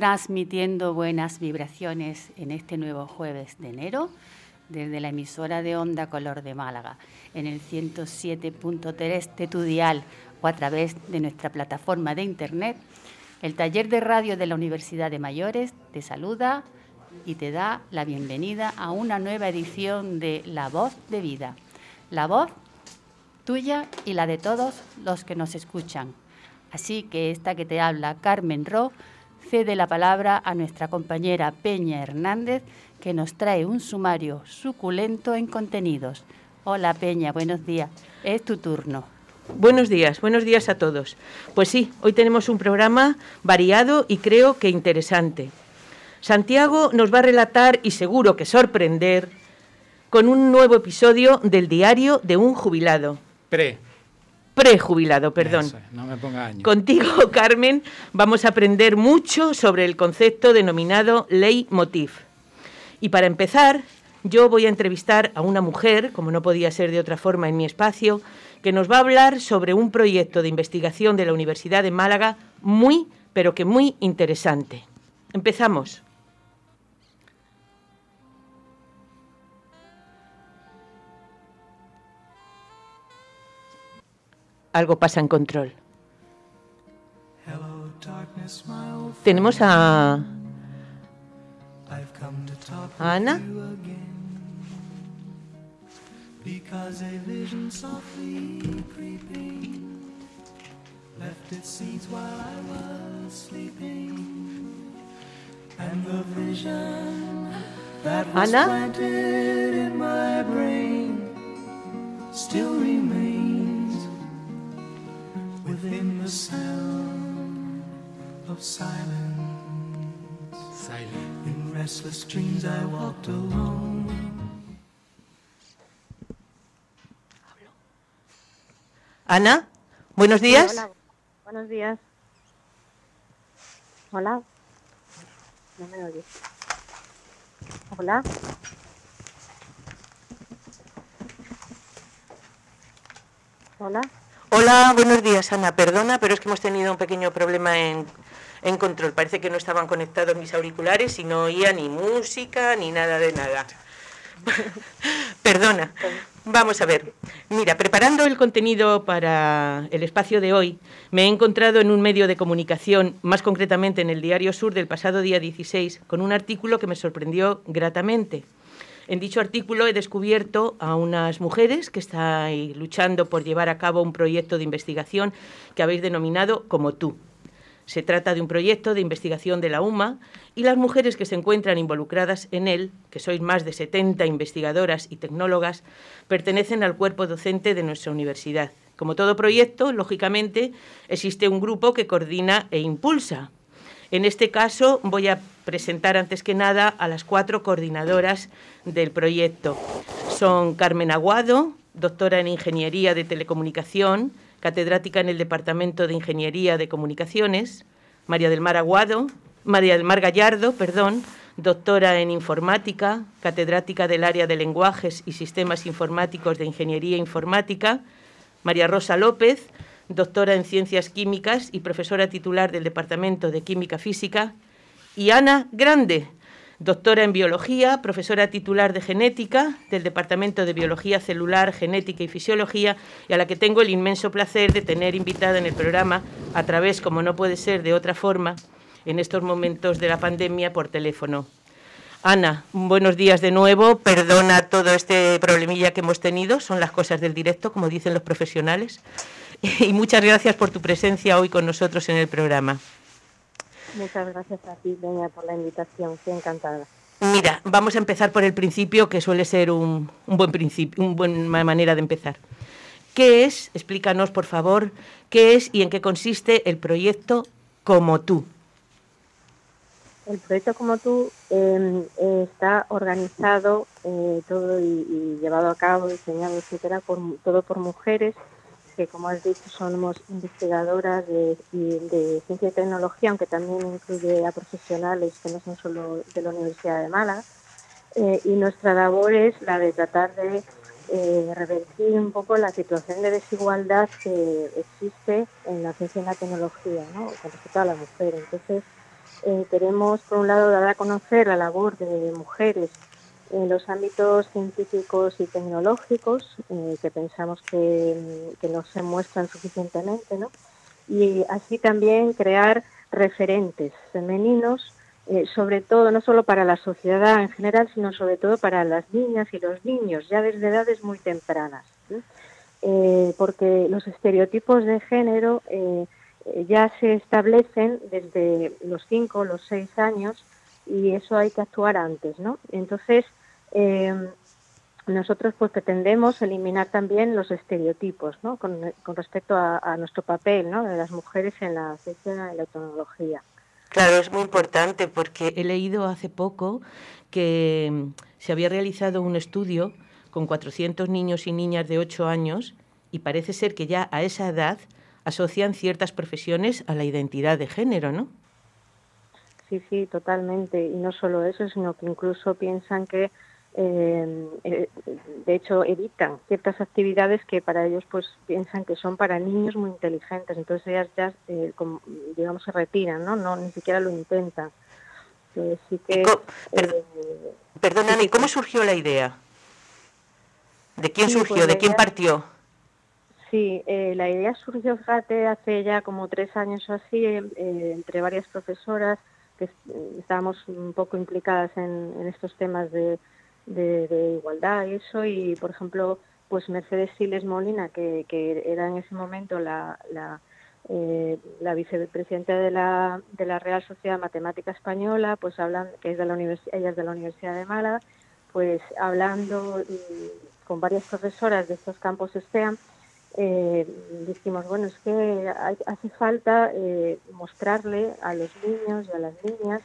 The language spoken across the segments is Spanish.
transmitiendo buenas vibraciones en este nuevo jueves de enero desde la emisora de Onda Color de Málaga en el 107.3 de tu dial o a través de nuestra plataforma de internet. El taller de radio de la Universidad de Mayores te saluda y te da la bienvenida a una nueva edición de La Voz de Vida. La voz tuya y la de todos los que nos escuchan. Así que esta que te habla, Carmen Ro, cede la palabra a nuestra compañera Peña Hernández, que nos trae un sumario suculento en contenidos. Hola Peña, buenos días. Es tu turno. Buenos días, buenos días a todos. Pues sí, hoy tenemos un programa variado y creo que interesante. Santiago nos va a relatar y seguro que sorprender con un nuevo episodio del diario de un jubilado. Pre. Prejubilado, perdón. no me ponga año. Contigo, Carmen, vamos a aprender mucho sobre el concepto denominado ley motiv. Y para empezar, yo voy a entrevistar a una mujer, como no podía ser de otra forma en mi espacio, que nos va a hablar sobre un proyecto de investigación de la Universidad de Málaga muy, pero que muy interesante. Empezamos. Algo pasa en control. Tenemos a Ana. Because a vision softly within the sound of silence. Silent. In restless dreams I walked alone. Ana, buenos días. Hola, buenos días. Hola. No me oyes. Hola. Hola. Hola, buenos días, Ana. Perdona, pero es que hemos tenido un pequeño problema en, en control. Parece que no estaban conectados mis auriculares y no oía ni música ni nada de nada. Perdona. Vamos a ver. Mira, preparando el contenido para el espacio de hoy, me he encontrado en un medio de comunicación, más concretamente en el Diario Sur del pasado día 16, con un artículo que me sorprendió gratamente. En dicho artículo he descubierto a unas mujeres que están luchando por llevar a cabo un proyecto de investigación que habéis denominado como tú. Se trata de un proyecto de investigación de la UMA y las mujeres que se encuentran involucradas en él, que sois más de 70 investigadoras y tecnólogas, pertenecen al cuerpo docente de nuestra universidad. Como todo proyecto, lógicamente, existe un grupo que coordina e impulsa. En este caso, voy a presentar antes que nada a las cuatro coordinadoras del proyecto. Son Carmen Aguado, doctora en Ingeniería de Telecomunicación, catedrática en el Departamento de Ingeniería de Comunicaciones, María del Mar Aguado, María del Mar Gallardo, perdón, doctora en informática, catedrática del área de lenguajes y sistemas informáticos de Ingeniería Informática, María Rosa López, doctora en ciencias químicas y profesora titular del Departamento de Química Física, y Ana Grande, doctora en biología, profesora titular de genética del Departamento de Biología Celular, Genética y Fisiología, y a la que tengo el inmenso placer de tener invitada en el programa a través, como no puede ser de otra forma, en estos momentos de la pandemia por teléfono. Ana, buenos días de nuevo. Perdona todo este problemilla que hemos tenido, son las cosas del directo, como dicen los profesionales. Y muchas gracias por tu presencia hoy con nosotros en el programa. Muchas gracias a ti, Doña, por la invitación. Estoy encantada. Mira, vamos a empezar por el principio, que suele ser un, un buen principio, una buena manera de empezar. ¿Qué es? Explícanos, por favor, qué es y en qué consiste el proyecto Como tú. El proyecto Como tú eh, está organizado eh, todo y, y, llevado a cabo, diseñado, etcétera, por, todo por mujeres que, como has dicho, somos investigadoras de, ciencia y tecnología, aunque también incluye a profesionales que no son solo de la Universidad de Málaga. Eh, y nuestra labor es la de tratar de eh, revertir un poco la situación de desigualdad que existe en la ciencia y la tecnología, ¿no? con respecto a la mujer. Entonces, eh, queremos, por un lado, dar a conocer la labor de mujeres en los ámbitos científicos y tecnológicos, eh, que pensamos que, no se muestran suficientemente, ¿no? y así también crear referentes femeninos, eh, sobre todo, no solo para la sociedad en general, sino sobre todo para las niñas y los niños, ya desde edades muy tempranas. Eh, porque los estereotipos de género ya se establecen desde los 5 o los 6 años y eso hay que actuar antes, ¿no? Entonces, eh, nosotros pues pretendemos eliminar también los estereotipos ¿no? con, respecto a, nuestro papel ¿no? de las mujeres en la ciencia y la tecnología. Claro, es muy importante porque he leído hace poco que mm, se había realizado un estudio con 400 niños y niñas de 8 años y parece ser que ya a esa edad asocian ciertas profesiones a la identidad de género, ¿no? Sí, sí, totalmente. Y no solo eso, sino que incluso piensan que eh, eh, de hecho evitan ciertas actividades que para ellos pues piensan que son para niños muy inteligentes. Entonces ellas ya eh, digamos se retiran no no ni siquiera lo intentan. Sí que perdona cómo surgió la idea de quién surgió pues de quién partió Sí, la idea surgió, fíjate, hace ya como tres años o así, entre varias profesoras que estábamos un poco implicadas en estos temas de, de, igualdad y eso y por ejemplo pues Mercedes Siles Molina que, que era en ese momento la, la, eh, la vicepresidenta de la, de la Real Sociedad Matemática Española pues hablan que es de la universidad ella es de la Universidad de Málaga pues hablando con varias profesoras de estos campos STEAM eh, dijimos, bueno, es que hace falta eh, mostrarle a los niños y a las niñas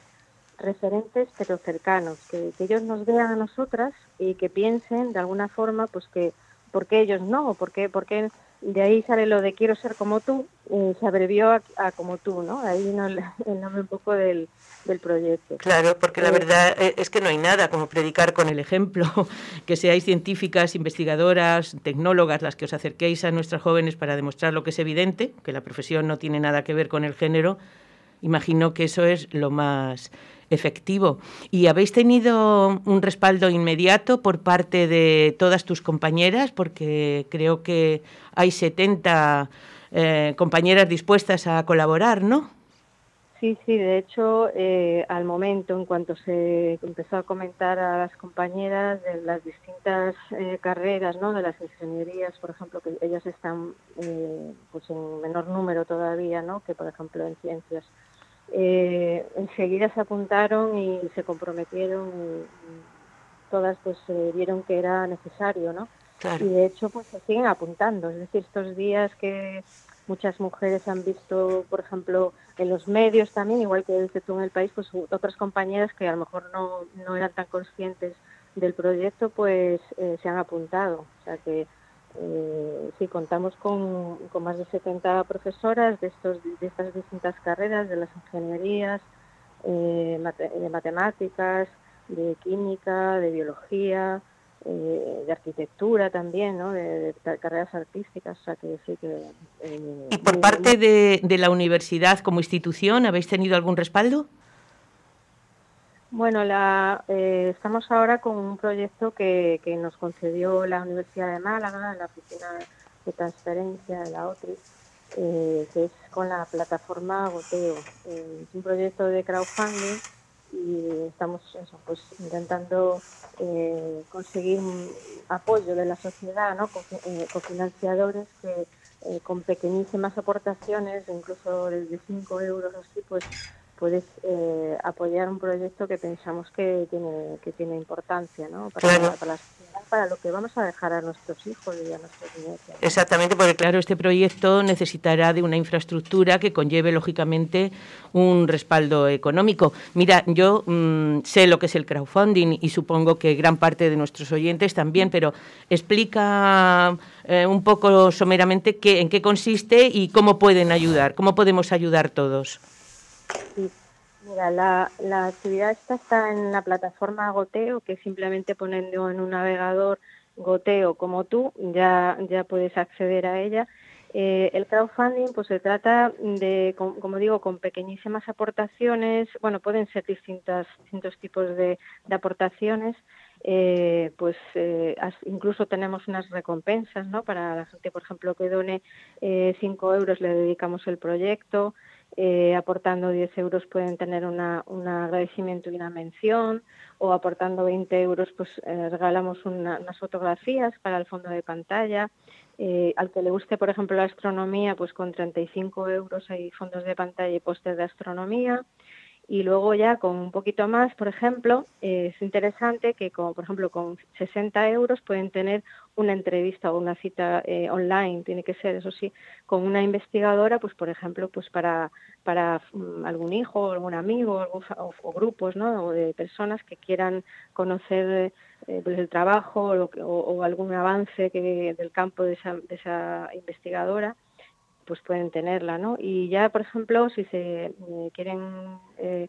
referentes pero cercanos, que, ellos nos vean a nosotras y que piensen de alguna forma pues que por qué ellos no, porque porque de ahí sale lo de quiero ser como tú, eh, se abrevió a, como tú, ¿no? Ahí vino el, nombre un poco del, del proyecto. Claro, porque la eh, verdad e, es que no hay nada como predicar con el ejemplo, que seáis científicas, investigadoras, tecnólogas las que os acerquéis a nuestras jóvenes para demostrar lo que es evidente, que la profesión no tiene nada que ver con el género, imagino que eso es lo más efectivo. ¿Y habéis tenido un respaldo inmediato por parte de todas tus compañeras? Porque creo que hay 70 eh, compañeras dispuestas a colaborar, ¿no? Sí, sí, de hecho, eh, al momento, en cuanto se empezó a comentar a las compañeras de las distintas eh, carreras, ¿no? de las ingenierías, por ejemplo, que ellas están pues en menor número todavía, ¿no? que por ejemplo en ciencias eh, enseguida se apuntaron y se comprometieron y, todas pues vieron que era necesario, ¿no? Y de hecho pues se siguen apuntando, es decir, estos días que muchas mujeres han visto, por ejemplo, en los medios también, igual que desde tú en el país, pues otras compañeras que a lo mejor no, no eran tan conscientes del proyecto, pues eh, se han apuntado. O sea que eh, sí, contamos con, más de 70 profesoras de, estos, de estas distintas carreras, de las ingenierías, eh, de matemáticas, de química, de biología, eh, de arquitectura también, ¿no? de, carreras artísticas. O sea que sí que, eh, ¿Y por parte de, de la universidad como institución habéis tenido algún respaldo? Bueno, la, eh, estamos ahora con un proyecto que, que, nos concedió la Universidad de Málaga, la Oficina de Transferencia de la OTRI, eh, que es con la plataforma Goteo. Eh, es un proyecto de crowdfunding y estamos eso, pues, intentando conseguir apoyo de la sociedad, ¿no? con, financiadores que con pequeñísimas aportaciones, incluso desde 5 euros así, pues puedes eh, apoyar un proyecto que pensamos que tiene que tiene importancia ¿no? para, la, sociedad, para lo que vamos a dejar a nuestros hijos y a nuestros nietos. Exactamente, porque claro, este proyecto necesitará de una infraestructura que conlleve lógicamente un respaldo económico. Mira, yo mm, sé lo que es el crowdfunding y supongo que gran parte de nuestros oyentes también, pero explica eh, un poco someramente qué, en qué consiste y cómo pueden ayudar, cómo podemos ayudar todos. Mira, la, la actividad esta está en la plataforma Goteo, que simplemente poniendo en un navegador Goteo como tú, ya, ya puedes acceder a ella. Eh, el crowdfunding, pues se trata de, como digo, con pequeñísimas aportaciones, bueno, pueden ser distintas, distintos tipos de, aportaciones, eh, pues eh, incluso tenemos unas recompensas, ¿no? Para la gente, por ejemplo, que done 5 euros le dedicamos el proyecto, aportando 10 euros pueden tener un agradecimiento y una mención, o aportando 20 euros, pues regalamos unas fotografías para el fondo de pantalla. Eh, al que le guste, por ejemplo, la astronomía, pues con 35 euros hay fondos de pantalla y póster de astronomía. Y luego ya con un poquito más, por ejemplo, eh, es interesante que, como, por ejemplo, con 60 euros pueden tener una entrevista o una cita eh, online, tiene que ser, eso sí, con una investigadora, pues por ejemplo, pues para, para mm, algún hijo, algún amigo o, grupos, ¿no? O de personas que quieran conocer eh, pues el trabajo o, algún avance que, del campo de esa investigadora pues pueden tenerla, ¿no? Y ya, por ejemplo, si se eh, quieren eh,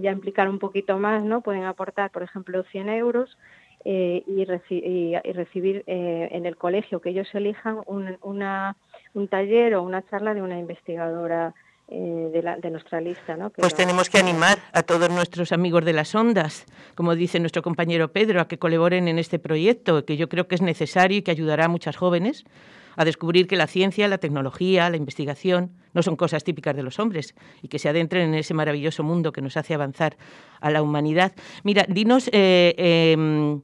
ya implicar un poquito más, ¿no? Pueden aportar, por ejemplo, 100 euros y, y, recibir en el colegio que ellos elijan un, una, un taller o una charla de una investigadora eh, de, nuestra lista. ¿no? pues tenemos que animar a todos nuestros amigos de las ondas, como dice nuestro compañero Pedro, a que colaboren en este proyecto, que yo creo que es necesario y que ayudará a muchas jóvenes a descubrir que la ciencia, la tecnología, la investigación no son cosas típicas de los hombres y que se adentren en ese maravilloso mundo que nos hace avanzar a la humanidad. Mira, dinos eh, em,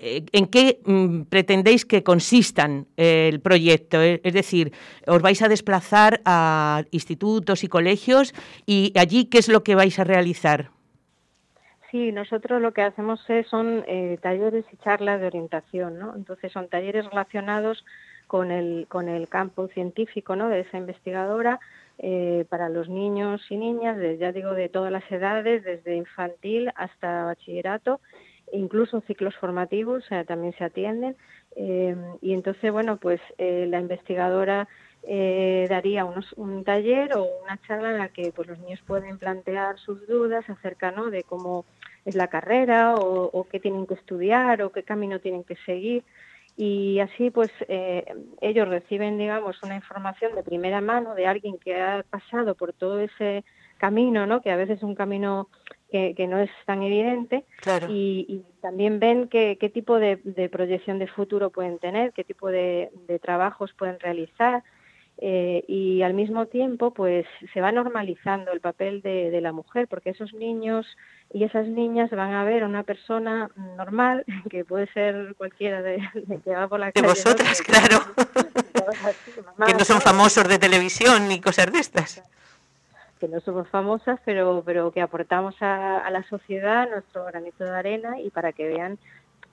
eh, ¿en qué mm, pretendéis que consistan eh, el proyecto? Eh, es decir, ¿os vais a desplazar a institutos y colegios y allí qué es lo que vais a realizar? Sí, nosotros lo que hacemos son talleres y charlas de orientación, ¿no? Entonces son talleres relacionados con el, con el campo científico, ¿no? De esa investigadora para los niños y niñas, ya digo, de todas las edades, desde infantil hasta bachillerato incluso ciclos formativos también se atienden. Eh, y entonces, bueno, pues eh, la investigadora eh, daría unos, un taller o una charla en la que pues, los niños pueden plantear sus dudas acerca ¿no? de cómo es la carrera o, qué tienen que estudiar o qué camino tienen que seguir. Y así, pues, ellos reciben, digamos, una información de primera mano de alguien que ha pasado por todo ese camino, ¿no? Que a veces es un camino que, no es tan evidente y, también ven qué, tipo de, proyección de futuro pueden tener, qué tipo de, trabajos pueden realizar eh, y al mismo tiempo pues se va normalizando el papel de, la mujer porque esos niños y esas niñas van a ver a una persona normal que puede ser cualquiera de, que va por la calle. De vosotras, claro. que no son famosos de televisión ni cosas de estas que no somos famosas, pero, pero que aportamos a, la sociedad nuestro granito de arena y para que vean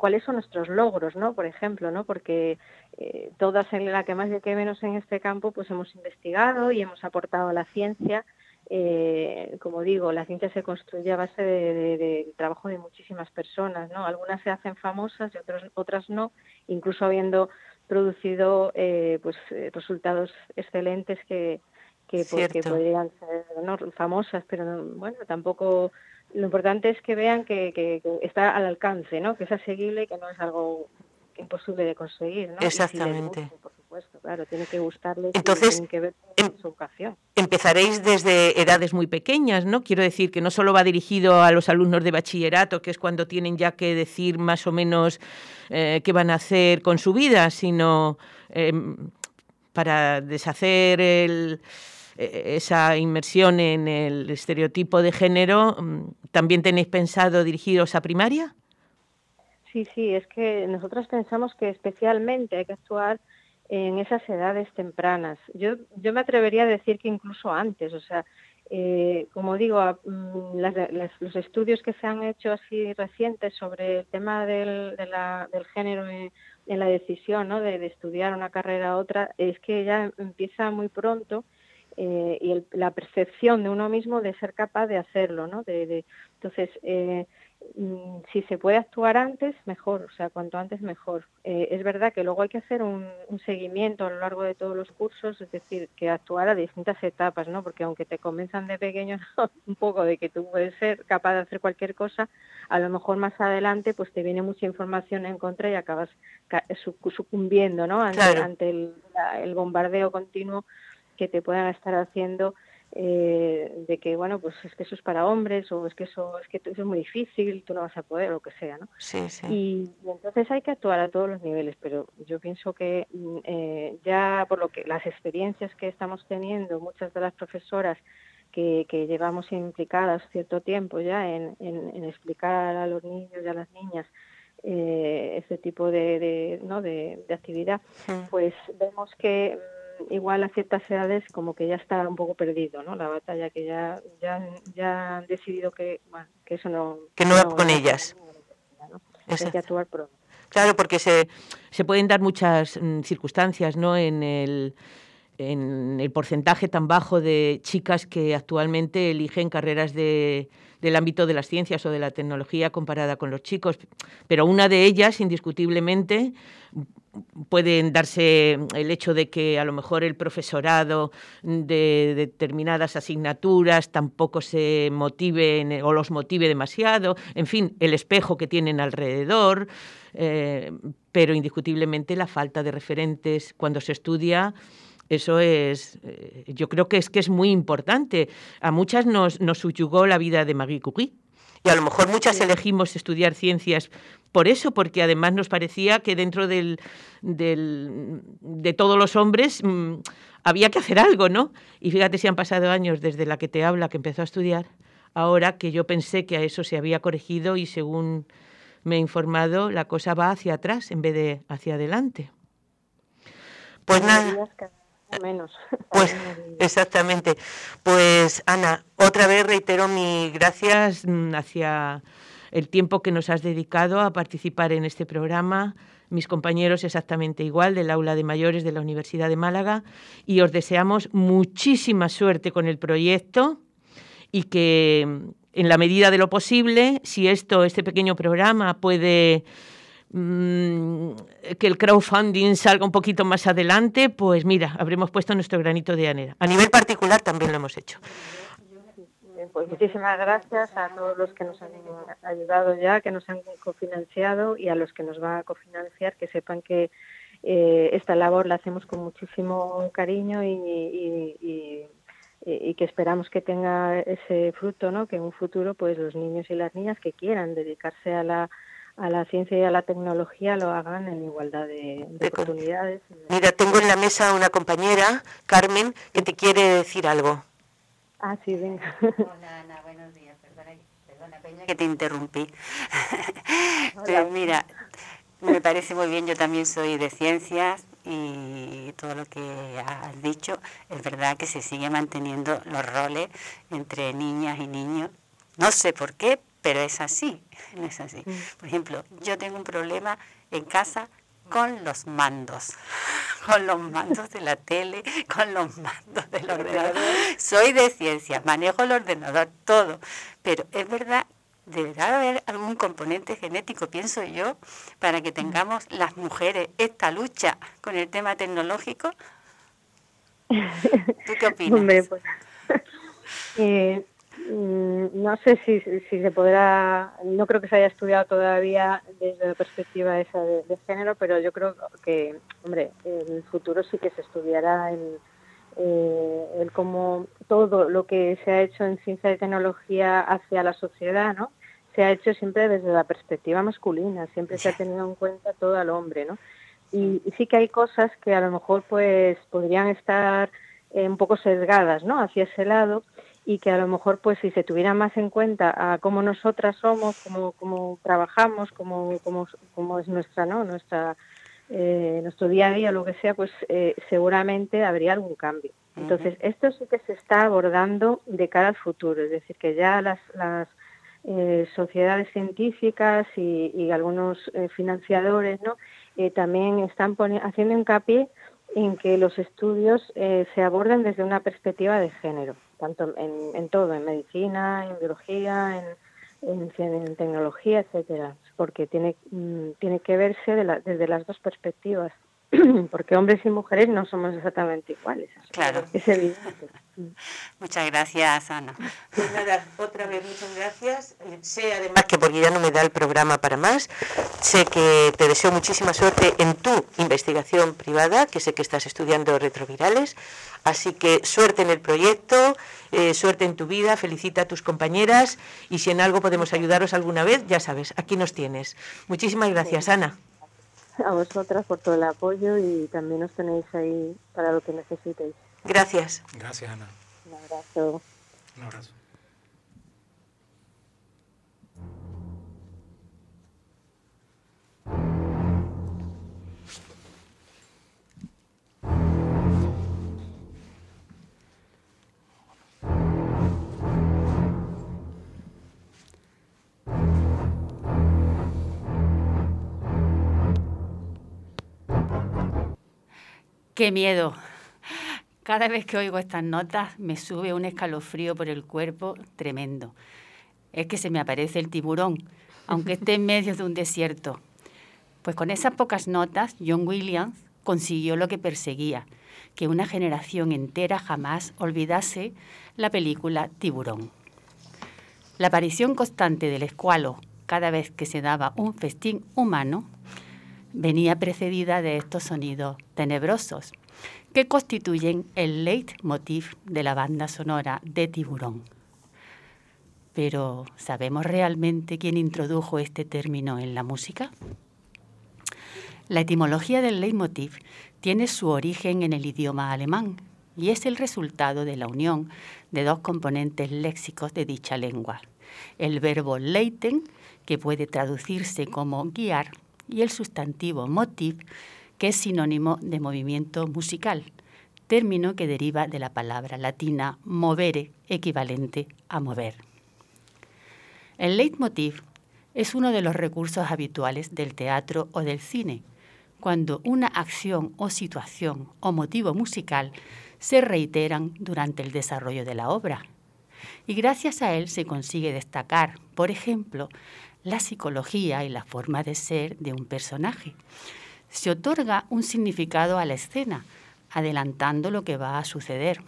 cuáles son nuestros logros, ¿no? Por ejemplo, ¿no? Porque eh, todas en la que más y que menos en este campo, pues hemos investigado y hemos aportado a la ciencia. Eh, como digo, la ciencia se construye a base del de, trabajo de muchísimas personas, ¿no? Algunas se hacen famosas y otras, otras no, incluso habiendo producido eh, pues resultados excelentes que, que porque podrían ser ¿no? famosas, pero bueno, tampoco lo importante es que vean que, que, está al alcance, ¿no? Que es asequible y que no es algo imposible de conseguir, ¿no? Exactamente. por supuesto, claro, tiene que gustarles Entonces, que ver em su educación. Empezaréis desde edades muy pequeñas, ¿no? Quiero decir que no solo va dirigido a los alumnos de bachillerato, que es cuando tienen ya que decir más o menos eh, qué van a hacer con su vida, sino eh, para deshacer el esa inmersión en el estereotipo de género, mm, ¿también tenéis pensado dirigiros a primaria? Sí, sí, es que nosotros pensamos que especialmente hay que actuar en esas edades tempranas. Yo, yo me atrevería a decir que incluso antes, o sea, eh, como digo, mm, los estudios que se han hecho así recientes sobre el tema del, del género en, la decisión ¿no? de, de, estudiar una carrera u otra, es que ya empieza muy pronto eh, y la percepción de uno mismo de ser capaz de hacerlo, ¿no? De, entonces, eh, mm, si se puede actuar antes, mejor, o sea, cuanto antes mejor. Eh, es verdad que luego hay que hacer un, seguimiento a lo largo de todos los cursos, es decir, que actuar a distintas etapas, ¿no? Porque aunque te convenzan de pequeño un poco de que tú puedes ser capaz de hacer cualquier cosa, a lo mejor más adelante pues te viene mucha información en contra y acabas sucumbiendo, ¿no? Ante, el bombardeo continuo que te puedan estar haciendo eh, de que bueno pues es que eso es para hombres o es que eso es que eso es muy difícil tú no vas a poder o lo que sea no sí, sí. Y, entonces hay que actuar a todos los niveles pero yo pienso que mm, eh, ya por lo que las experiencias que estamos teniendo muchas de las profesoras que, que llevamos implicadas cierto tiempo ya en, en, explicar a los niños y a las niñas eh, este tipo de, de, ¿no? de, de actividad, pues vemos que igual a ciertas edades como que ya está un poco perdido, ¿no? La batalla que ya ya, ya han decidido que, bueno, que eso no que no, va con ellas. Hay que actuar pronto. Claro, porque se, se pueden dar muchas mm, circunstancias, ¿no? En el en el porcentaje tan bajo de chicas que actualmente eligen carreras de, del ámbito de las ciencias o de la tecnología comparada con los chicos. Pero una de ellas, indiscutiblemente, pueden darse el hecho de que a lo mejor el profesorado de determinadas asignaturas tampoco se motive o los motive demasiado, en fin, el espejo que tienen alrededor, eh, pero indiscutiblemente la falta de referentes cuando se estudia eso es, eh, yo creo que es que es muy importante. A muchas nos, nos subyugó la vida de Marie Curie. Y a lo mejor muchas elegimos estudiar ciencias por eso, porque además nos parecía que dentro del, del, de todos los hombres mm, había que hacer algo, ¿no? Y fíjate si han pasado años desde la que te habla, que empezó a estudiar, ahora que yo pensé que a eso se había corregido y según me he informado, la cosa va hacia atrás en vez de hacia adelante. Pues nada menos. Pues exactamente. Pues Ana, otra vez reitero mi gracias mm, hacia el tiempo que nos has dedicado a participar en este programa, mis compañeros exactamente igual del aula de mayores de la Universidad de Málaga y os deseamos muchísima suerte con el proyecto y que mm, en la medida de lo posible, si esto, este pequeño programa puede Mm, que el crowdfunding salga un poquito más adelante, pues mira, habremos puesto nuestro granito de arena. A nivel particular también lo hemos hecho. Pues muchísimas gracias a todos los que nos han ayudado ya, que nos han cofinanciado y a los que nos van a cofinanciar, que sepan que eh, esta labor la hacemos con muchísimo cariño y, y, que esperamos que tenga ese fruto, ¿no? Que en un futuro, pues los niños y las niñas que quieran dedicarse a la a la ciencia y a la tecnología lo hagan en igualdad de, oportunidades. Mira, tengo en la mesa una compañera, Carmen, que te quiere decir algo. Ah, sí, venga. Hola, Ana, buenos días. Perdona, Peña, que te interrumpí. Pero mira, me parece muy bien, yo también soy de ciencias y todo lo que has dicho, es verdad que se sigue manteniendo los roles entre niñas y niños. No sé por qué, pero es así, no es así. Mm. Por ejemplo, yo tengo un problema en casa con los mandos, con los mandos de la tele, con los mandos del ordenador. Soy de ciencia, manejo el ordenador, todo, pero es verdad, deberá haber algún componente genético, pienso yo, para que tengamos las mujeres esta lucha con el tema tecnológico. ¿Tú qué opinas? Pues, eh, Mm, no sé si, si se podrá, no creo que se haya estudiado todavía desde la perspectiva esa de, género, pero yo creo que, hombre, en el futuro sí que se estudiará el, eh, el cómo todo lo que se ha hecho en ciencia y tecnología hacia la sociedad, ¿no? Se ha hecho siempre desde la perspectiva masculina, siempre se ha tenido en cuenta todo al hombre, ¿no? Y, y sí que hay cosas que a lo mejor pues podrían estar eh, un poco sesgadas, ¿no? Hacia ese lado y que a lo mejor pues si se tuviera más en cuenta a cómo nosotras somos, cómo, cómo trabajamos, cómo, cómo, cómo es nuestra, ¿no? nuestra eh, nuestro día a día, lo que sea, pues eh, seguramente habría algún cambio. Entonces, esto sí que se está abordando de cara al futuro, es decir, que ya las, las eh, sociedades científicas y, y algunos financiadores ¿no? también están haciendo hincapié en que los estudios se aborden desde una perspectiva de género, tanto en, todo, en medicina, en biología, en, en, tecnología, etcétera, porque tiene, mm, tiene que verse desde las dos perspectivas, porque hombres y mujeres no somos exactamente iguales. Claro. Es evidente. Muchas gracias, Ana. Pues nada, otra vez muchas gracias. Sé además que porque ya no me da el programa para más, sé que te deseo muchísima suerte en tu investigación privada, que sé que estás estudiando retrovirales. Así que suerte en el proyecto, eh, suerte en tu vida, felicita a tus compañeras y si en algo podemos ayudaros alguna vez, ya sabes, aquí nos tienes. Muchísimas gracias, Ana a vosotras por todo el apoyo y también os tenéis ahí para lo que necesitéis. Gracias. Gracias, Ana. Un abrazo. Un abrazo. ¡Qué miedo! Cada vez que oigo estas notas me sube un escalofrío por el cuerpo tremendo. Es que se me aparece el tiburón, aunque esté en medio de un desierto. Pues con esas pocas notas, John Williams consiguió lo que perseguía, que una generación entera jamás olvidase la película Tiburón. La aparición constante del escualo cada vez que se daba un festín humano venía precedida de estos sonidos tenebrosos que constituyen el leitmotiv de la banda sonora de Tiburón. Pero, ¿sabemos realmente quién introdujo este término en la música? La etimología del leitmotiv tiene su origen en el idioma alemán y es el resultado de la unión de dos componentes léxicos de dicha lengua. El verbo leiten, que puede traducirse como guiar, y el sustantivo motiv, que es sinónimo de movimiento musical, término que deriva de la palabra latina movere, equivalente a mover. El leitmotiv es uno de los recursos habituales del teatro o del cine, cuando una acción o situación o motivo musical se reiteran durante el desarrollo de la obra. Y gracias a él se consigue destacar, por ejemplo, la psicología y la forma de ser de un personaje. Se otorga un significado a la escena, adelantando lo que va a suceder.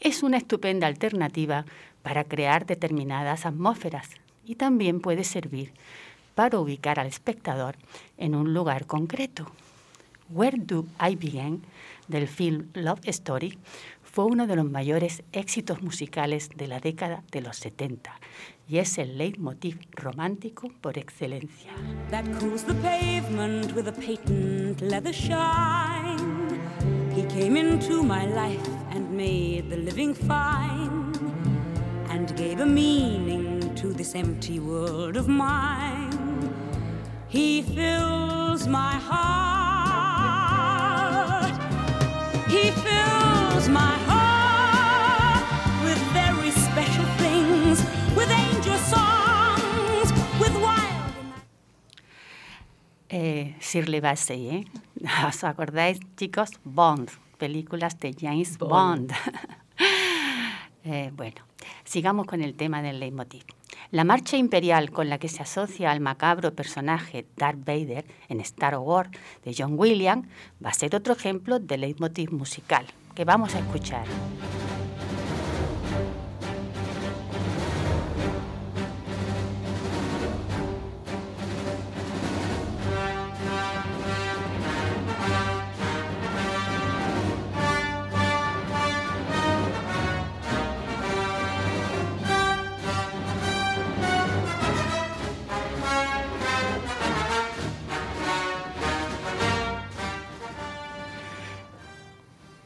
Es una estupenda alternativa para crear determinadas atmósferas y también puede servir para ubicar al espectador en un lugar concreto. Where Do I Begin del film Love Story fue uno de los mayores éxitos musicales de la década de los 70 y es el leitmotiv romántico por excelencia. That cools the pavement with a patent leather shine. He came into my life and made the living fine and gave a meaning to this empty world of mine. He fills my heart. He fills my heart with very special things, with angel songs, with wild. Eh, Shirley Bassey, ¿eh? ¿Os acordáis, chicos? Bond, películas de James Bond. Bond. eh, bueno, sigamos con el tema del leitmotiv. La marcha imperial con la que se asocia al macabro personaje Darth Vader en Star Wars de John Williams va a ser otro ejemplo de leitmotiv musical que vamos a escuchar.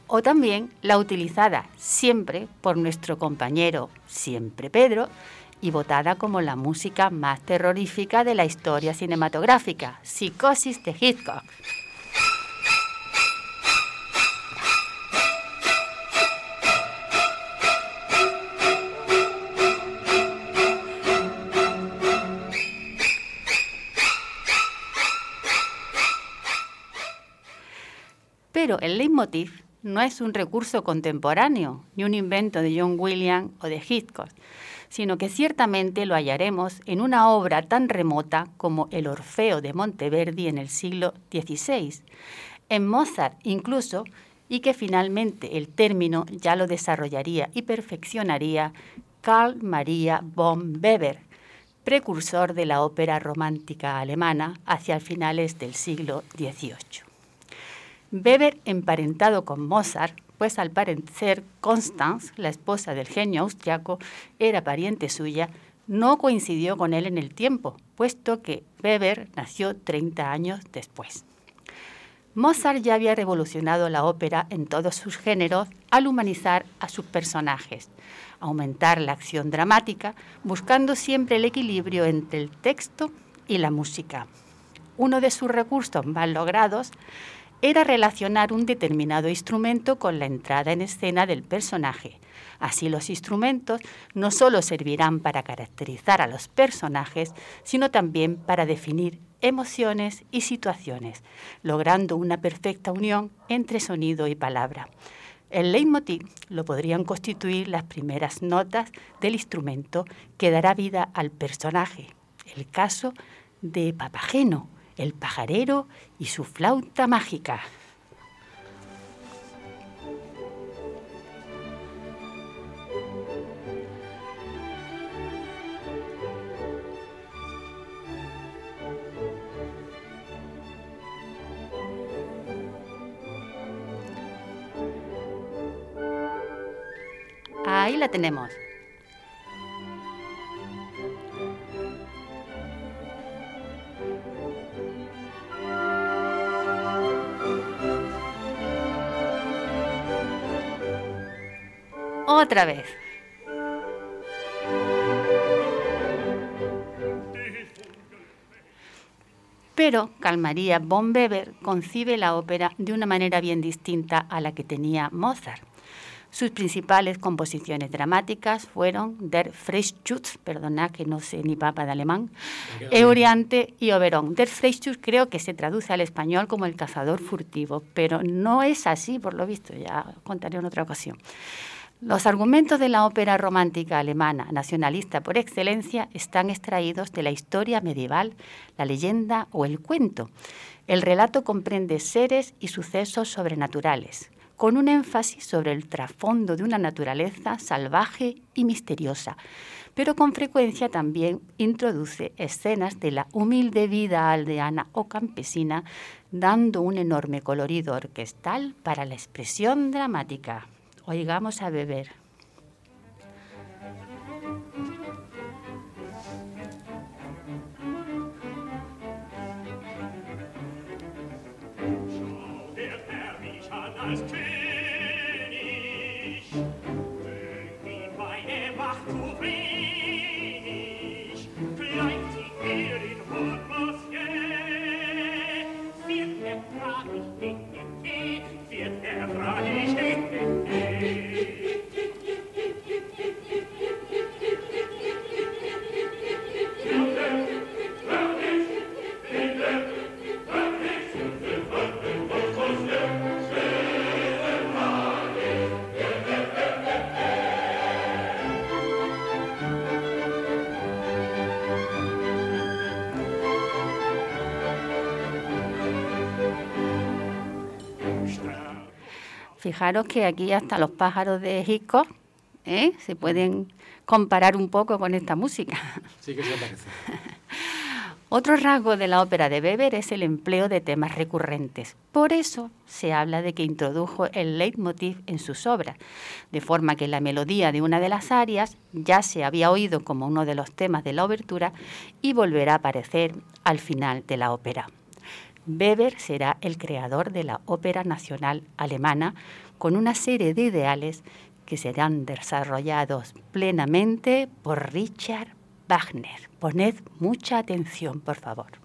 O también la utilizada siempre por nuestro compañero Siempre Pedro y votada como la música más terrorífica de la historia cinematográfica, Psicosis de Hitchcock. Pero el leitmotiv no es un recurso contemporáneo, ni un invento de John Williams o de Hitchcock, sino que ciertamente lo hallaremos en una obra tan remota como El Orfeo de Monteverdi en el siglo XVI, en Mozart incluso, y que finalmente el término ya lo desarrollaría y perfeccionaría Carl Maria von Weber, precursor de la ópera romántica alemana hacia finales del siglo XVIII. Weber, emparentado con Mozart, pues al parecer Constance, la esposa del genio austriaco, era pariente suya, no coincidió con él en el tiempo, puesto que Weber nació 30 años después. Mozart ya había revolucionado la ópera en todos sus géneros al humanizar a sus personajes, aumentar la acción dramática, buscando siempre el equilibrio entre el texto y la música. Uno de sus recursos más logrados era relacionar un determinado instrumento con la entrada en escena del personaje. Así los instrumentos no solo servirán para caracterizar a los personajes, sino también para definir emociones y situaciones, logrando una perfecta unión entre sonido y palabra. El leitmotiv lo podrían constituir las primeras notas del instrumento que dará vida al personaje. El caso de Papageno, el pajarero y su flauta mágica. Ahí la tenemos. Otra vez. Pero Calmaría von Weber concibe la ópera de una manera bien distinta a la que tenía Mozart. Sus principales composiciones dramáticas fueron Der Freischütz, perdona que no sé ni papa de alemán, Euriante y Oberon. Der Freischütz creo que se traduce al español como el cazador furtivo, pero no es así, por lo visto, ya contaré en otra ocasión. Los argumentos de la ópera romántica alemana, nacionalista por excelencia, están extraídos de la historia medieval, la leyenda o el cuento. El relato comprende seres y sucesos sobrenaturales, con un énfasis sobre el trasfondo de una naturaleza salvaje y misteriosa, pero con frecuencia también introduce escenas de la humilde vida aldeana o campesina, dando un enorme colorido orquestal para la expresión dramática. Oigamos a beber. Fijaros que aquí hasta los pájaros de Hitchcock ¿eh? se pueden comparar un poco con esta música. Sí que se parece. Otro rasgo de la ópera de Weber es el empleo de temas recurrentes. Por eso se habla de que introdujo el leitmotiv en sus obras, de forma que la melodía de una de las arias ya se había oído como uno de los temas de la obertura y volverá a aparecer al final de la ópera. Weber será el creador de la Ópera Nacional Alemana con una serie de ideales que serán desarrollados plenamente por Richard Wagner. Poned mucha atención, por favor.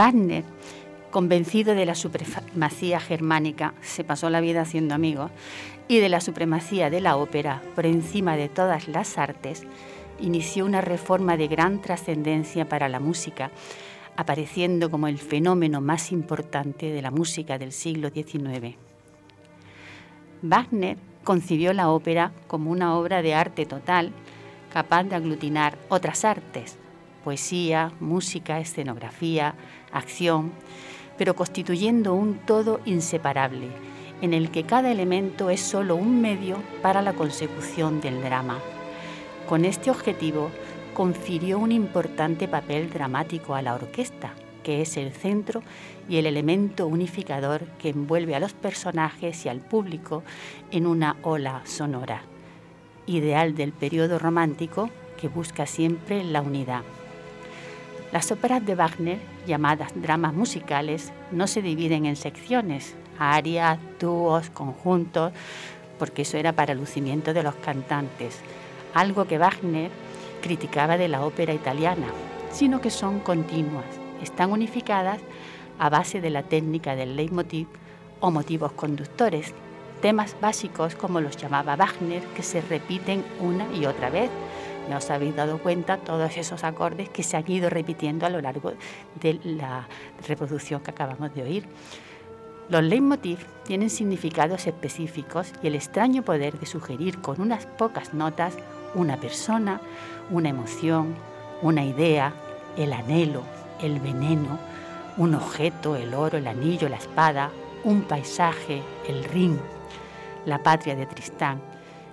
Wagner, convencido de la supremacía germánica, se pasó la vida haciendo amigos, y de la supremacía de la ópera por encima de todas las artes, inició una reforma de gran trascendencia para la música, apareciendo como el fenómeno más importante de la música del siglo XIX. Wagner concibió la ópera como una obra de arte total, capaz de aglutinar otras artes, poesía, música, escenografía, acción, pero constituyendo un todo inseparable, en el que cada elemento es sólo un medio para la consecución del drama. Con este objetivo, confirió un importante papel dramático a la orquesta, que es el centro y el elemento unificador que envuelve a los personajes y al público en una ola sonora, ideal del periodo romántico que busca siempre la unidad. Las óperas de Wagner, llamadas dramas musicales, no se dividen en secciones, arias, dúos, conjuntos, porque eso era para el lucimiento de los cantantes, algo que Wagner criticaba de la ópera italiana, sino que son continuas, están unificadas a base de la técnica del leitmotiv o motivos conductores, temas básicos como los llamaba Wagner que se repiten una y otra vez. ¿No os habéis dado cuenta todos esos acordes que se han ido repitiendo a lo largo de la reproducción que acabamos de oír? Los leitmotiv tienen significados específicos y el extraño poder de sugerir con unas pocas notas una persona, una emoción, una idea, el anhelo, el veneno, un objeto, el oro, el anillo, la espada, un paisaje, el ring, la patria de Tristán.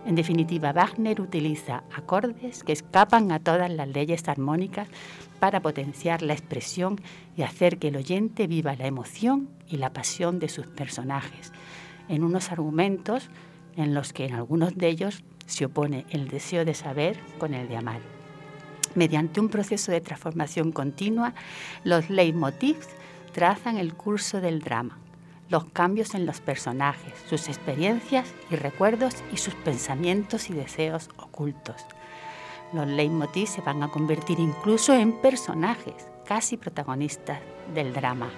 En definitiva, Wagner utiliza acordes que escapan a todas las leyes armónicas para potenciar la expresión y hacer que el oyente viva la emoción y la pasión de sus personajes, en unos argumentos en los que en algunos de ellos se opone el deseo de saber con el de amar. Mediante un proceso de transformación continua, los leitmotivs trazan el curso del drama, los cambios en los personajes, sus experiencias y recuerdos y sus pensamientos y deseos ocultos. Los leitmotivs se van a convertir incluso en personajes, casi protagonistas del drama.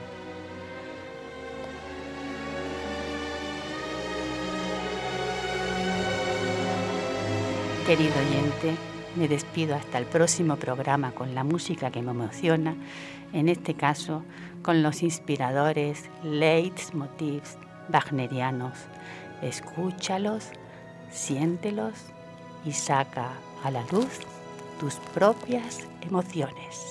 Querido oyente, me despido hasta el próximo programa con la música que me emociona, en este caso con los inspiradores leitmotivs wagnerianos. Escúchalos, siéntelos y saca a la luz tus propias emociones.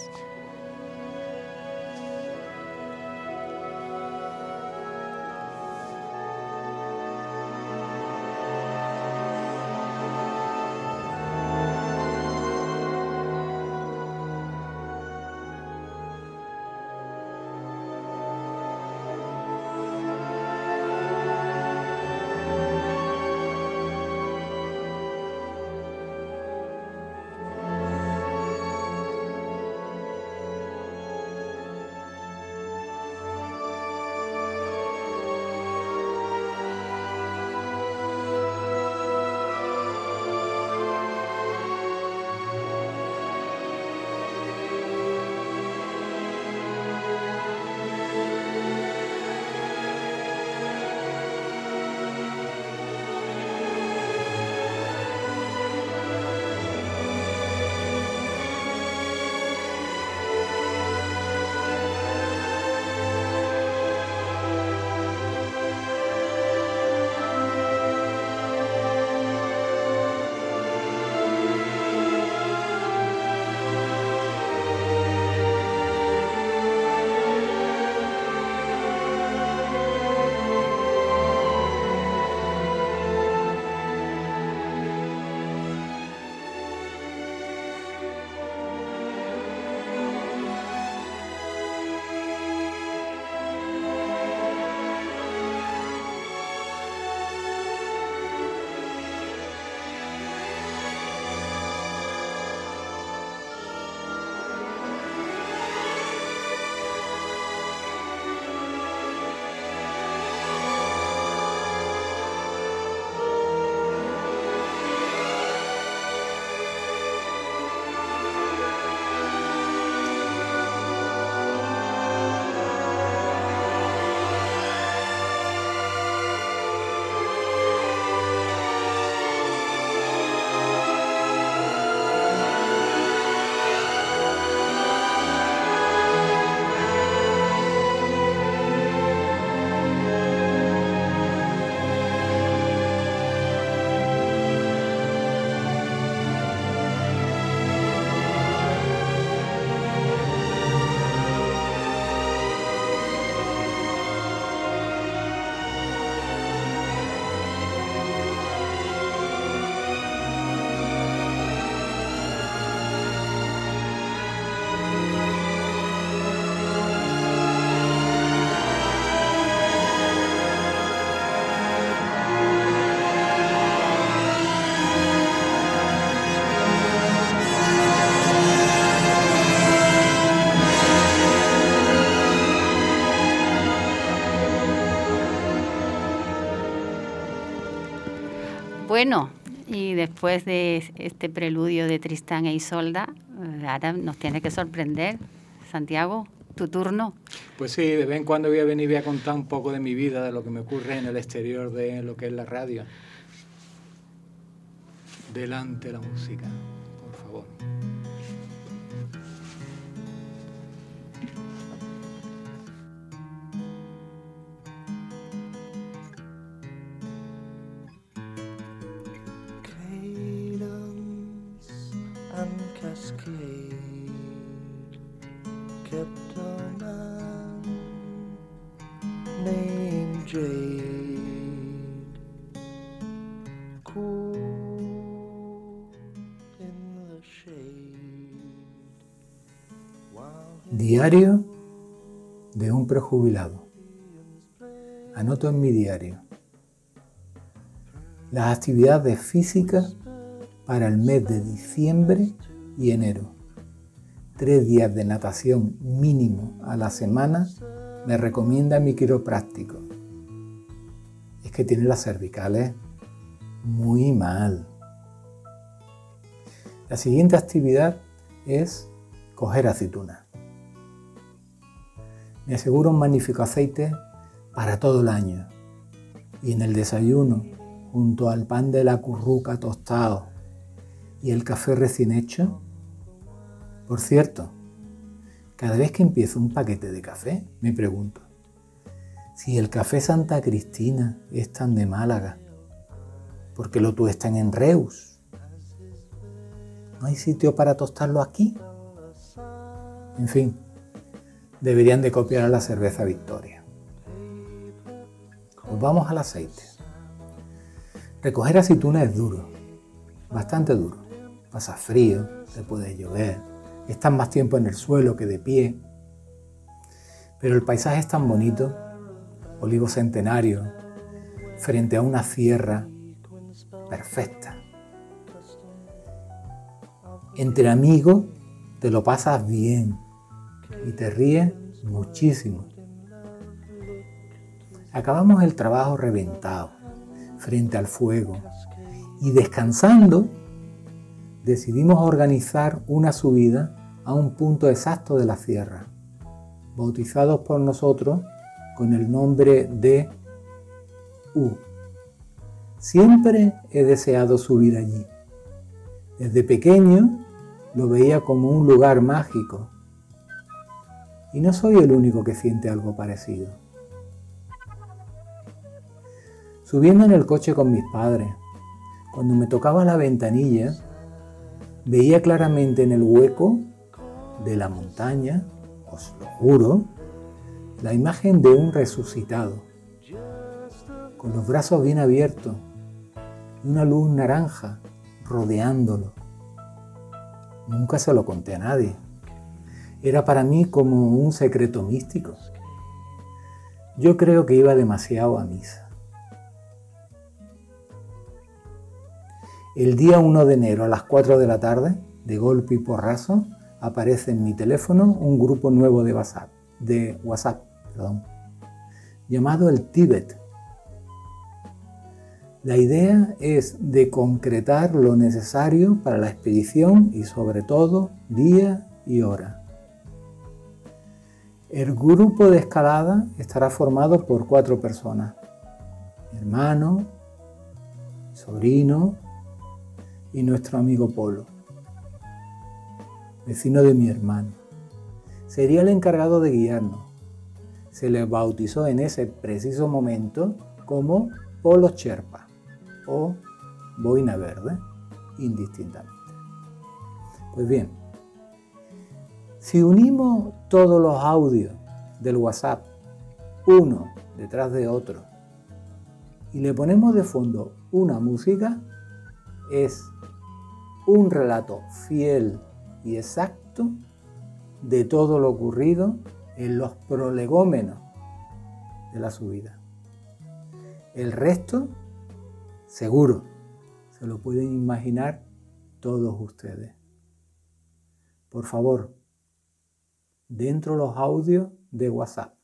Bueno, y después de este preludio de Tristán e Isolda, ahora nos tiene que sorprender, Santiago, tu turno. Pues sí, de vez en cuando voy a venir y voy a contar un poco de mi vida, de lo que me ocurre en el exterior de lo que es la radio. Delante la música. Diario de un prejubilado. Anoto en mi diario las actividades físicas para el mes de diciembre y enero. Tres días de natación mínimo a la semana me recomienda mi quiropráctico. Es que tiene las cervicales muy mal. La siguiente actividad es coger aceitunas. Me aseguro un magnífico aceite para todo el año. Y en el desayuno, junto al pan de la curruca tostado y el café recién hecho. Por cierto, cada vez que empiezo un paquete de café, me pregunto, si el café Santa Cristina es tan de Málaga, ¿por qué lo tuestan en Reus? ¿No hay sitio para tostarlo aquí? En fin, deberían de copiar a la cerveza Victoria. Pues vamos al aceite. Recoger aceituna es duro, bastante duro. Pasa frío, se puede llover, están más tiempo en el suelo que de pie. Pero el paisaje es tan bonito, olivo centenario, frente a una sierra perfecta. Entre amigos te lo pasas bien, y te ríes muchísimo. Acabamos el trabajo reventado, frente al fuego, y descansando, decidimos organizar una subida a un punto exacto de la sierra, bautizados por nosotros con el nombre de U. Siempre he deseado subir allí. Desde pequeño lo veía como un lugar mágico y no soy el único que siente algo parecido. Subiendo en el coche con mis padres, cuando me tocaba la ventanilla, veía claramente en el hueco de la montaña, os lo juro, la imagen de un resucitado, con los brazos bien abiertos y una luz naranja rodeándolo. Nunca se lo conté a nadie era para mí como un secreto místico. Yo creo que iba demasiado a misa. El día 1 de enero a las 4 de la tarde, de golpe y porrazo, aparece en mi teléfono un grupo nuevo de WhatsApp, de WhatsApp llamado el Tíbet. La idea es de concretar lo necesario para la expedición y sobre todo día y hora. El grupo de escalada estará formado por cuatro personas. Hermano, sobrino y nuestro amigo Polo, vecino de mi hermano. Sería el encargado de guiarnos. Se le bautizó en ese preciso momento como Polo Cherpa o Boina Verde, indistintamente. Pues bien, si unimos todos los audios del WhatsApp, uno detrás de otro, y le ponemos de fondo una música, es un relato fiel y exacto de todo lo ocurrido en los prolegómenos de la subida. El resto, seguro, se lo pueden imaginar todos ustedes. Por favor, dentro los audios de WhatsApp.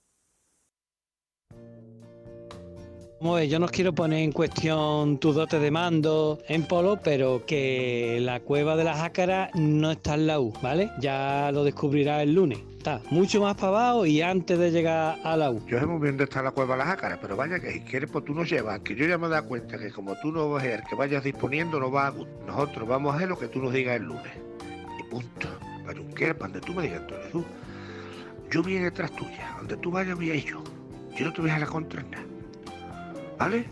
Yo no quiero poner en cuestión tus dotes de mando en polo, pero que la cueva de las ácaras no está en la U, ¿vale? Ya lo descubrirás el lunes. Está mucho más para abajo y antes de llegar a la U. Yo sé muy bien dónde está la cueva de las ácaras, pero vaya que si quieres, pues tú nos llevas. Que yo ya me he dado cuenta que como tú no vas a ser que vayas disponiendo, no va a Nosotros vamos a hacer lo que tú nos digas el lunes. Y punto. Para para donde tú me digas, tú. Yo viene detrás tuya. Donde tú vayas, voy a ir yo. Yo no te voy a la contra nada. ¿Vale?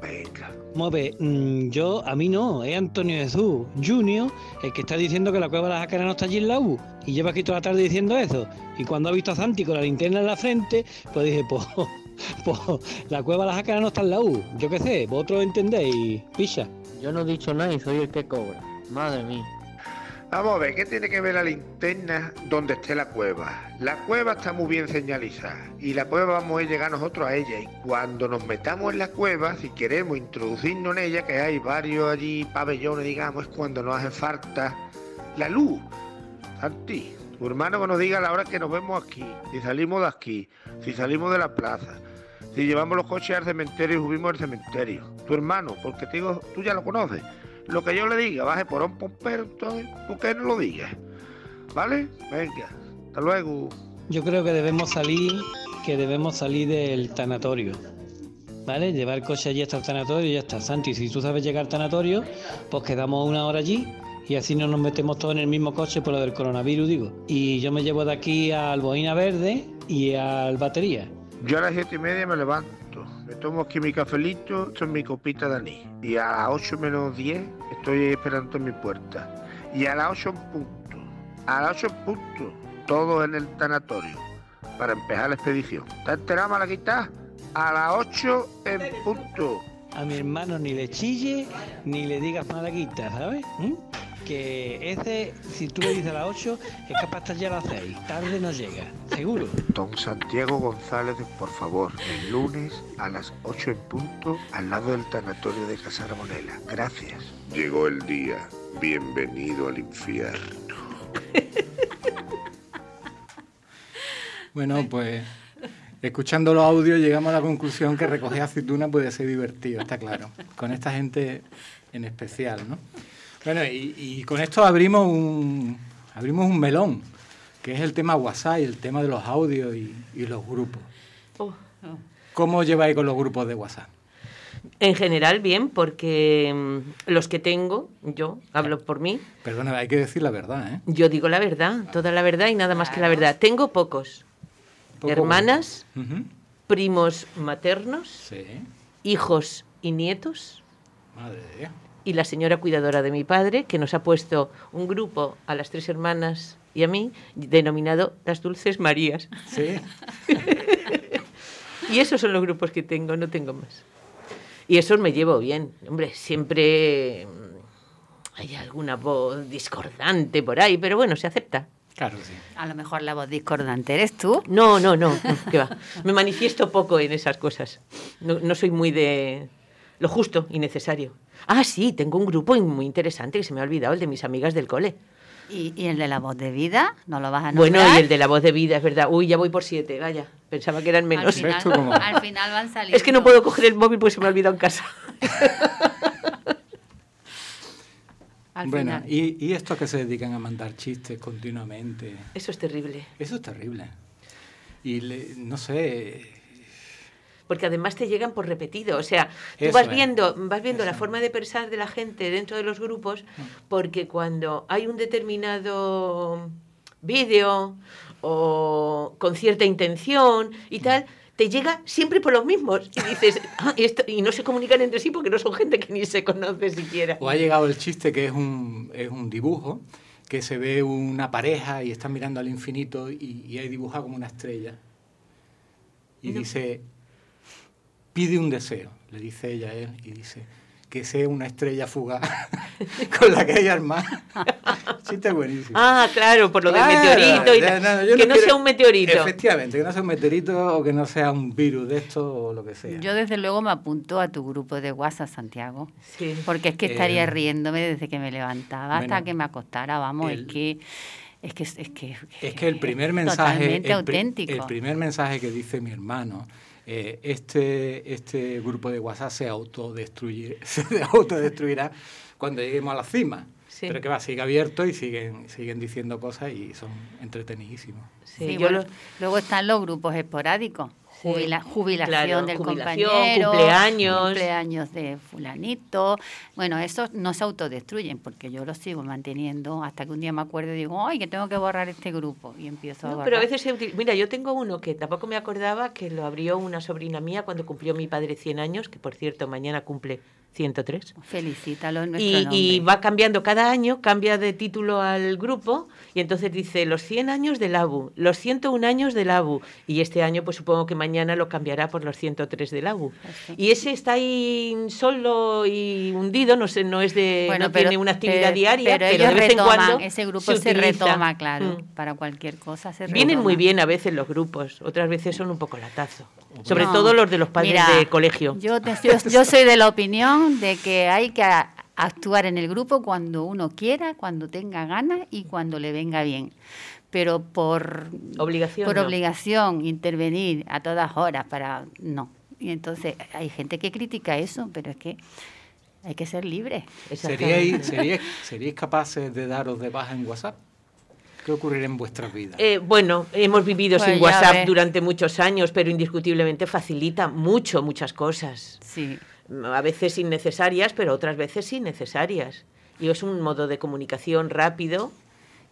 Venga. Move, mm, yo, a mí no, es Antonio Jesús Junior el que está diciendo que la cueva de las ácaras no está allí en la U. Y lleva aquí toda la tarde diciendo eso. Y cuando ha visto a Santi con la linterna en la frente, pues dije, pues, pues la cueva de las ácaras no está en la U. Yo qué sé, vosotros entendéis, picha. Yo no he dicho nada y soy el que cobra. Madre mía. Vamos a ver, ¿qué tiene que ver la linterna donde esté la cueva? La cueva está muy bien señalizada y la cueva vamos a llegar nosotros a ella y cuando nos metamos en la cueva, si queremos introducirnos en ella, que hay varios allí pabellones, digamos, es cuando nos hace falta la luz. Santi, tu hermano que nos diga la hora que nos vemos aquí, si salimos de aquí, si salimos de la plaza, si llevamos los coches al cementerio y subimos al cementerio. Tu hermano, porque te digo, tú ya lo conoces lo que yo le diga, baje por un pompero, entonces, ¿por qué no lo diga? ¿Vale? Venga, hasta luego. Yo creo que debemos salir, que debemos salir del tanatorio. ¿Vale? Llevar el coche allí hasta el tanatorio y ya está. Santi, si tú sabes llegar al tanatorio, pues quedamos una hora allí y así no nos metemos todos en el mismo coche por lo del coronavirus, digo. Y yo me llevo de aquí al Boina Verde y al Batería. Yo a las siete y media me levanto me tomo aquí mi cafelito, esto es mi copita de anís. Y a las 8 menos 10 estoy esperando en mi puerta. Y a las 8 en punto, a las 8 en punto, todo en el tanatorio, para empezar la expedición. ¿Está enterado, Malaquita? A las 8 en punto. A mi hermano ni le chille, ni le digas Malaquita, ¿sabes? ¿Mm? Que ese, si tú le dices a las 8, es capaz de estar ya a las 6. Tarde no llega, seguro. Don Santiago González, por favor, el lunes a las 8 en punto, al lado del tanatorio de Casa Ramonela. Gracias. Llegó el día. Bienvenido al infierno. bueno, pues escuchando los audios llegamos a la conclusión que recoger aceituna puede ser divertido, está claro. Con esta gente en especial, ¿no? Bueno, y, con esto abrimos un, abrimos un melón, que es el tema WhatsApp y el tema de los audios y, los grupos. Oh. ¿Cómo lleváis con los grupos de WhatsApp? En general, bien, porque mm, los que tengo, yo hablo por mí. Perdona, hay que decir la verdad, ¿eh? Yo digo la verdad, toda la verdad y nada más que la verdad. Tengo pocos. Hermanas, primos maternos, hijos y nietos. Madre de y la señora cuidadora de mi padre, que nos ha puesto un grupo a las tres hermanas y a mí, denominado Las Dulces Marías. Sí. y esos son los grupos que tengo, no tengo más. Y esos me llevo bien. Hombre, siempre mm, hay alguna voz discordante por ahí, pero bueno, se acepta. Claro, sí. A lo mejor la voz discordante eres tú. No, no, no, va. Me manifiesto poco en esas cosas. No, no soy muy de lo justo y necesario. Ah, sí, tengo un grupo muy interesante que se me ha olvidado, el de mis amigas del cole. ¿Y, el de la voz de vida? ¿No lo vas a nombrar? Bueno, y el de la voz de vida, es verdad. Uy, ya voy por siete, vaya. Pensaba que eran menos. Al final, van saliendo. Es que no puedo coger el móvil porque se me ha olvidado en casa. bueno, y, y estos que se dedican a mandar chistes continuamente. Eso es terrible. Eso es terrible. Y no sé, porque además te llegan por repetido. O sea, tú vas viendo, vas viendo la forma de pensar de la gente dentro de los grupos, mm. porque cuando hay un determinado vídeo o con cierta intención y mm. tal, te llega siempre por los mismos. Y dices, ah, y, no se comunican entre sí porque no son gente que ni se conoce siquiera. O ha llegado el chiste que es un, es un dibujo, que se ve una pareja y están mirando al infinito y, y hay dibujado como una estrella. Y dice, pide un deseo, le dice ella a él, y dice que sea una estrella fugaz con la que hay armado. Chiste buenísimo. Ah, claro, por lo del meteorito. Y que no, sea un meteorito. Efectivamente, que no sea un meteorito o que no sea un virus de esto o lo que sea. Yo desde luego me apunto a tu grupo de WhatsApp, Santiago. Sí. Porque es que estaría eh, riéndome desde que me levantaba hasta que me acostara. Vamos, es que... Es que, es que, es que el primer mensaje, auténtico. el primer mensaje que dice mi hermano eh, este, este grupo de WhatsApp se, autodestruye, se autodestruirá cuando lleguemos a la cima. Sí. Pero que va, sigue abierto y siguen, siguen diciendo cosas y son entretenidísimos. Sí, Sí, yo bueno, lo- luego están los grupos esporádicos. Jubila- jubilación claro, del jubilación, compañero, cumpleaños. cumpleaños de fulanito. Bueno, esos no se autodestruyen porque yo los sigo manteniendo hasta que un día me acuerdo y digo, ay, que tengo que borrar este grupo y empiezo a borrar. pero a veces se Mira, yo tengo uno que tampoco me acordaba que lo abrió una sobrina mía cuando cumplió mi padre 100 años, que por cierto mañana cumple 103. Felicítalo en nuestro Y, nombre. y va cambiando cada año, cambia de título al grupo y entonces dice los 100 años del ABU, los 101 años del ABU y este año pues supongo que mañana lo cambiará por los 103 del ABU. Eso. Y ese está ahí solo y hundido, no sé, no es de Bueno, no pero- tiene una actividad pero- diaria, pero, ellos de vez en retoman, cuando ese grupo se, utiliza. retoma, claro, Mm. para cualquier cosa se Vienen retoma. muy bien a veces los grupos, otras veces son un poco latazo. Sobre No, todo los de los padres mira, de colegio. Yo, te- yo, yo soy de la opinión de que hay que a- actuar en el grupo cuando uno quiera, cuando tenga ganas y cuando le venga bien. Pero por Obligación. por no. obligación intervenir a todas horas para no. Y entonces hay gente que critica eso, pero es que hay que ser libre. ¿Seríais, seríais, seríais capaces de daros de baja en WhatsApp? ¿Qué ocurriría en vuestras vidas? Eh, bueno, hemos vivido Pues sin WhatsApp ves. durante muchos años, pero indiscutiblemente facilita mucho muchas cosas. Sí. A veces innecesarias, pero otras veces sí necesarias. Y es un modo de comunicación rápido.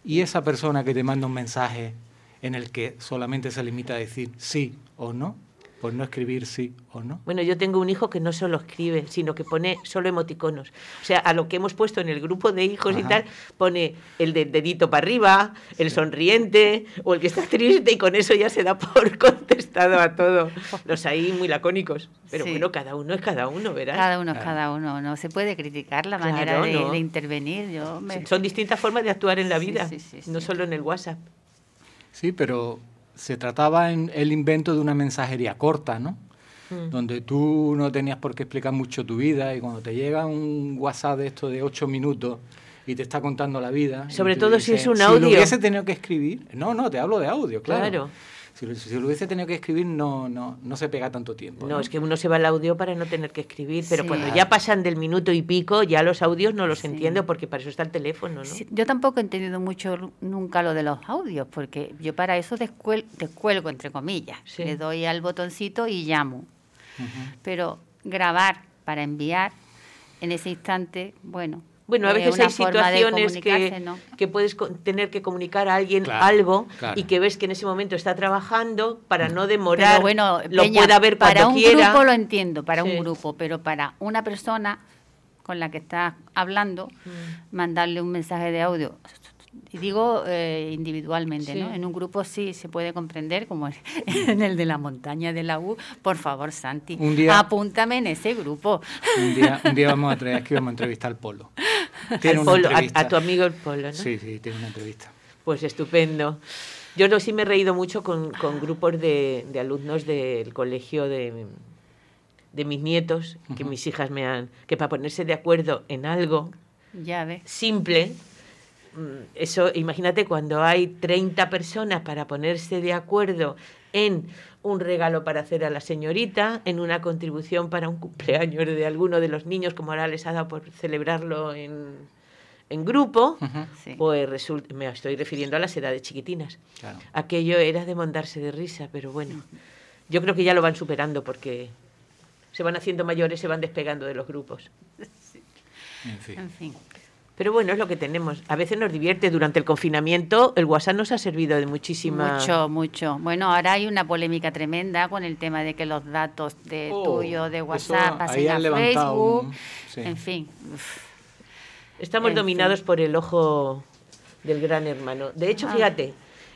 Y esa persona que te manda un mensaje en el que solamente se limita a decir sí o no, por no escribir sí o no. Bueno, yo tengo un hijo que no solo escribe, sino que pone solo emoticonos. O sea, a lo que hemos puesto en el grupo de hijos y Ajá. tal, pone el del dedito para arriba, el sonriente o el que está triste y con eso ya se da por contestado a todo. Los ahí muy lacónicos. Pero Sí. bueno, cada uno es cada uno, ¿verdad? Cada uno es Claro. cada uno. No se puede criticar la Claro, manera de, no. de intervenir. Yo me- Son distintas formas de actuar en la Sí, vida, sí, sí, no sí. solo en el WhatsApp. Sí, pero se trataba en el invento de una mensajería corta, ¿no? Mm. Donde tú no tenías por qué explicar mucho tu vida y cuando te llega un WhatsApp de esto de ocho minutos y te está contando la vida. Sobre todo si es un Si audio". lo hubiese tenido que escribir. No, no, te hablo de audio, claro. Claro. Si, lo, si lo hubiese tenido que escribir, no, no, no se pega tanto tiempo. No, es que uno se va al audio para no tener que escribir, pero Sí. cuando ya pasan del minuto y pico, ya los audios no los Sí. entiendo porque para eso está el teléfono, ¿no? Sí, yo tampoco he entendido mucho nunca lo de los audios, porque yo para eso descuel- descuelgo, entre comillas. Sí. Le doy al botoncito y llamo. Pero grabar para enviar en ese instante, bueno. Bueno, a eh, veces hay situaciones que, ¿no? que puedes tener que comunicar a alguien Claro, algo claro. y que ves que en ese momento está trabajando para no demorar, Pero bueno, lo Peña, pueda ver para un quiera. grupo lo entiendo, para Sí. un grupo, pero para una persona con la que estás hablando, Mm. mandarle un mensaje de audio, y digo eh, individualmente, ¿no? En un grupo sí se puede comprender, como en el de la montaña de la U. Por favor, Santi, Un día- apúntame en ese grupo. Un día, un día vamos a traer aquí vamos a entrevistar al Polo. Tiene Al una Polo, a- entrevista. a, tu amigo el Polo, ¿no? Sí, sí, tiene una entrevista. Pues estupendo. Yo no, sí me he reído mucho con, con grupos de, de alumnos del colegio de, de mis nietos, que mis hijas me han... que para ponerse de acuerdo en algo Ya ves. simple, mm, eso, imagínate cuando hay 30 personas para ponerse de acuerdo en un regalo para hacer a la señorita, en una contribución para un cumpleaños de alguno de los niños, como ahora les ha dado por celebrarlo en, en grupo, Sí. pues resulta, me estoy refiriendo a las edades chiquitinas. claro. Aquello era de montarse de risa, pero bueno, yo creo que ya lo van superando porque se van haciendo mayores, se van despegando de los grupos. En fin. En fin. Pero bueno, es lo que tenemos. A veces nos divierte. Durante el confinamiento, el WhatsApp nos ha servido de muchísima. Mucho, mucho. Bueno, ahora hay una polémica tremenda con el tema de que los datos de Oh, tuyo de WhatsApp pasen a Facebook. un- sí. En fin. uf. Estamos En dominados fin. por el ojo del gran hermano. De hecho, Ah. fíjate,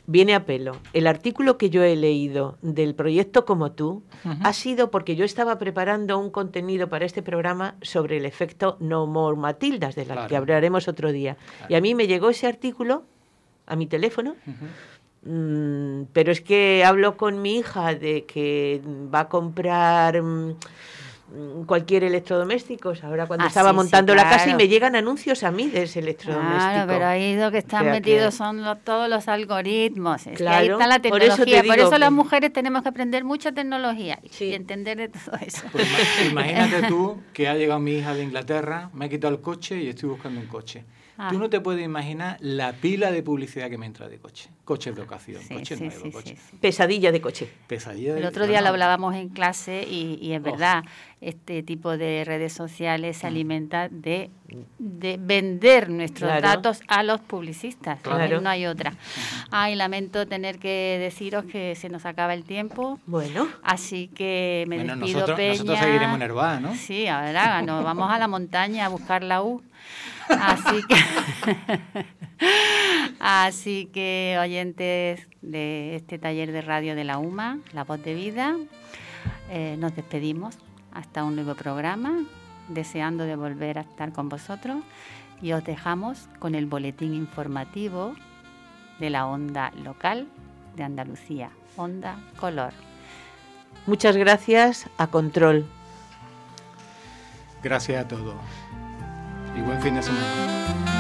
viene a pelo. El artículo que yo he leído del proyecto Como tú ha sido porque yo estaba preparando un contenido para este programa sobre el efecto No More Matildas, de la Claro. que hablaremos otro día. Y a mí me llegó ese artículo a mi teléfono. Mm, pero es que hablo con mi hija de que va a comprar mm, cualquier electrodoméstico. Ahora cuando Ah, estaba sí, sí, montando la casa y claro. me llegan anuncios a mí de ese electrodoméstico. Claro, pero ahí lo que están O sea metidos que- son lo- todos los algoritmos. Es que Claro, ahí está la por eso te tecnología. Por eso, digo las que- mujeres tenemos que aprender mucha tecnología Sí. y entender de todo eso. Pues ima- imagínate tú que ha llegado mi hija de Inglaterra, me ha quitado el coche y estoy buscando un coche. Ah. Tú no te puedes imaginar la pila de publicidad que me entra de coche. Coches de ocasión, Sí, coches sí, nuevos, sí, coches. sí, sí. Pesadilla de coche. Pesadilla. El otro día lo bueno, hablábamos en clase y, y es Oh. verdad, este tipo de redes sociales se alimenta de, de vender nuestros Claro. datos a los publicistas. Claro. No hay otra. Ay, lamento tener que deciros que se nos acaba el tiempo. Bueno, Así que me Bueno, despido, nosotros, Peña. nosotros seguiremos nervados, ¿no? Sí, ahora nos vamos a la montaña a buscar la U. Así que, así que oyentes de este taller de radio de la UMA, La Voz de Vida, eh, nos despedimos hasta un nuevo programa, deseando de volver a estar con vosotros y os dejamos con el boletín informativo de la onda local de Andalucía, Onda Color. muchas gracias a Control. Gracias a todos. Y buen fin de semana.